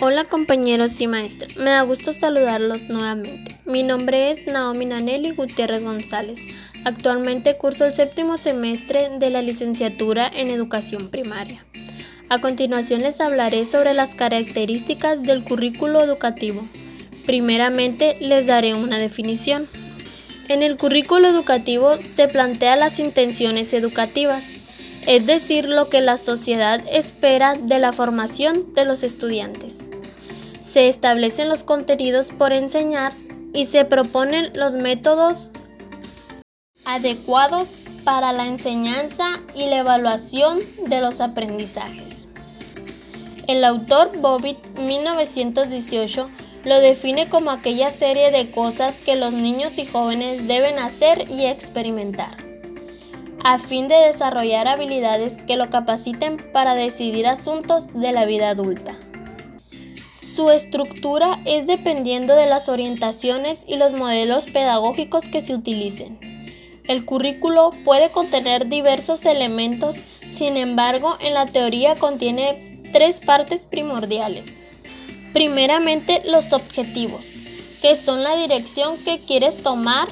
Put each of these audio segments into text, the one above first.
Hola compañeros y maestras, me da gusto saludarlos nuevamente. Mi nombre es Naomi Nanelli Gutiérrez González. Actualmente curso el séptimo semestre de la licenciatura en educación primaria. A continuación les hablaré sobre las características del currículo educativo. Primeramente les daré una definición. En el currículo educativo se plantean las intenciones educativas, es decir, lo que la sociedad espera de la formación de los estudiantes. Se establecen los contenidos por enseñar y se proponen los métodos adecuados para la enseñanza y la evaluación de los aprendizajes. El autor Bobbitt 1918 lo define como aquella serie de cosas que los niños y jóvenes deben hacer y experimentar a fin de desarrollar habilidades que lo capaciten para decidir asuntos de la vida adulta. Su estructura es dependiendo de las orientaciones y los modelos pedagógicos que se utilicen. El currículo puede contener diversos elementos, sin embargo, en la teoría contiene tres partes primordiales. Primeramente, los objetivos, que son la dirección que quieres tomar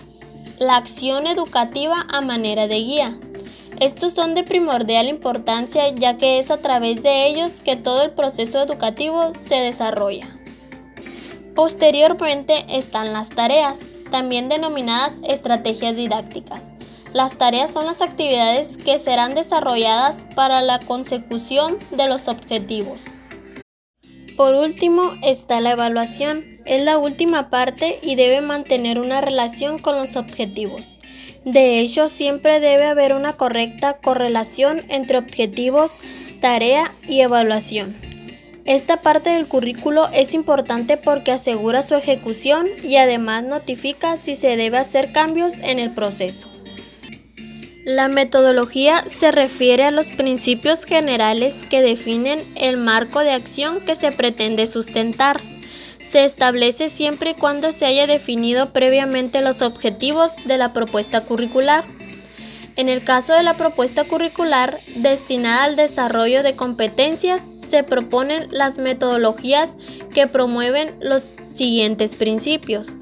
la acción educativa a manera de guía. Estos son de primordial importancia ya que es a través de ellos que todo el proceso educativo se desarrolla. Posteriormente están las tareas, también denominadas estrategias didácticas. Las tareas son las actividades que serán desarrolladas para la consecución de los objetivos. Por último está la evaluación. Es la última parte y debe mantener una relación con los objetivos. De hecho, siempre debe haber una correcta correlación entre objetivos, tarea y evaluación. Esta parte del currículo es importante porque asegura su ejecución y además notifica si se debe hacer cambios en el proceso. La metodología se refiere a los principios generales que definen el marco de acción que se pretende sustentar. Se establece siempre y cuando se haya definido previamente los objetivos de la propuesta curricular. En el caso de la propuesta curricular destinada al desarrollo de competencias, se proponen las metodologías que promueven los siguientes principios.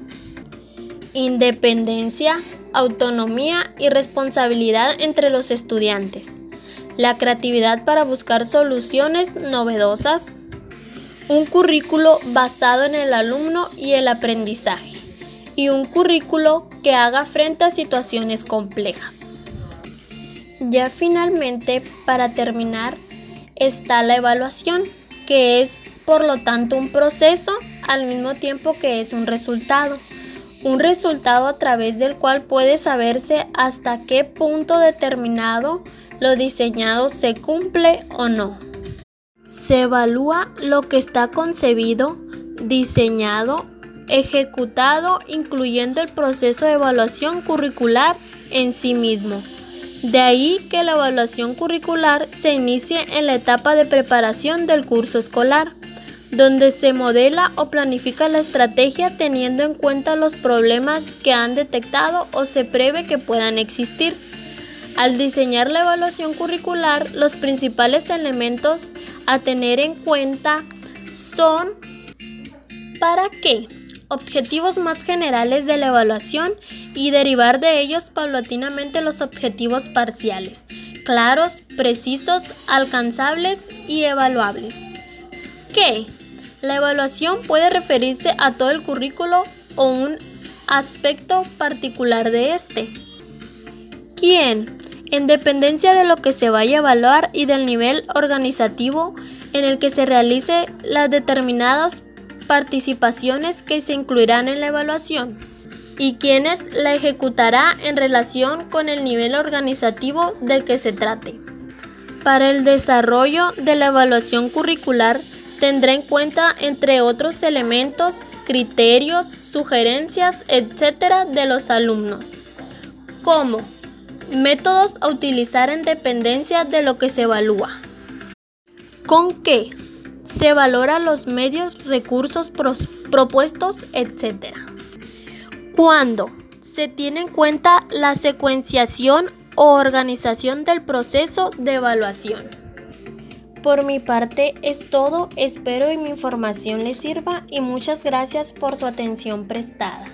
Independencia, autonomía y responsabilidad entre los estudiantes, la creatividad para buscar soluciones novedosas, un currículo basado en el alumno y el aprendizaje, y un currículo que haga frente a situaciones complejas. Ya finalmente, para terminar, está la evaluación, que es por lo tanto un proceso al mismo tiempo que es un resultado un resultado a través del cual puede saberse hasta qué punto determinado lo diseñado se cumple o no. Se evalúa lo que está concebido, diseñado, ejecutado, incluyendo el proceso de evaluación curricular en sí mismo. De ahí que la evaluación curricular se inicie en la etapa de preparación del curso escolar donde se modela o planifica la estrategia teniendo en cuenta los problemas que han detectado o se prevé que puedan existir. Al diseñar la evaluación curricular, los principales elementos a tener en cuenta son ¿para qué? Objetivos más generales de la evaluación y derivar de ellos paulatinamente los objetivos parciales, claros, precisos, alcanzables y evaluables. ¿Qué? La evaluación puede referirse a todo el currículo o un aspecto particular de este. ¿Quién? En dependencia de lo que se vaya a evaluar y del nivel organizativo en el que se realice las determinadas participaciones que se incluirán en la evaluación y quienes la ejecutará en relación con el nivel organizativo del que se trate. Para el desarrollo de la evaluación curricular Tendrá en cuenta, entre otros elementos, criterios, sugerencias, etc. de los alumnos, como métodos a utilizar en dependencia de lo que se evalúa. ¿Con qué? Se valora los medios, recursos propuestos, etc. ¿Cuándo? Se tiene en cuenta la secuenciación o organización del proceso de evaluación. Por mi parte es todo, espero que mi información les sirva y muchas gracias por su atención prestada.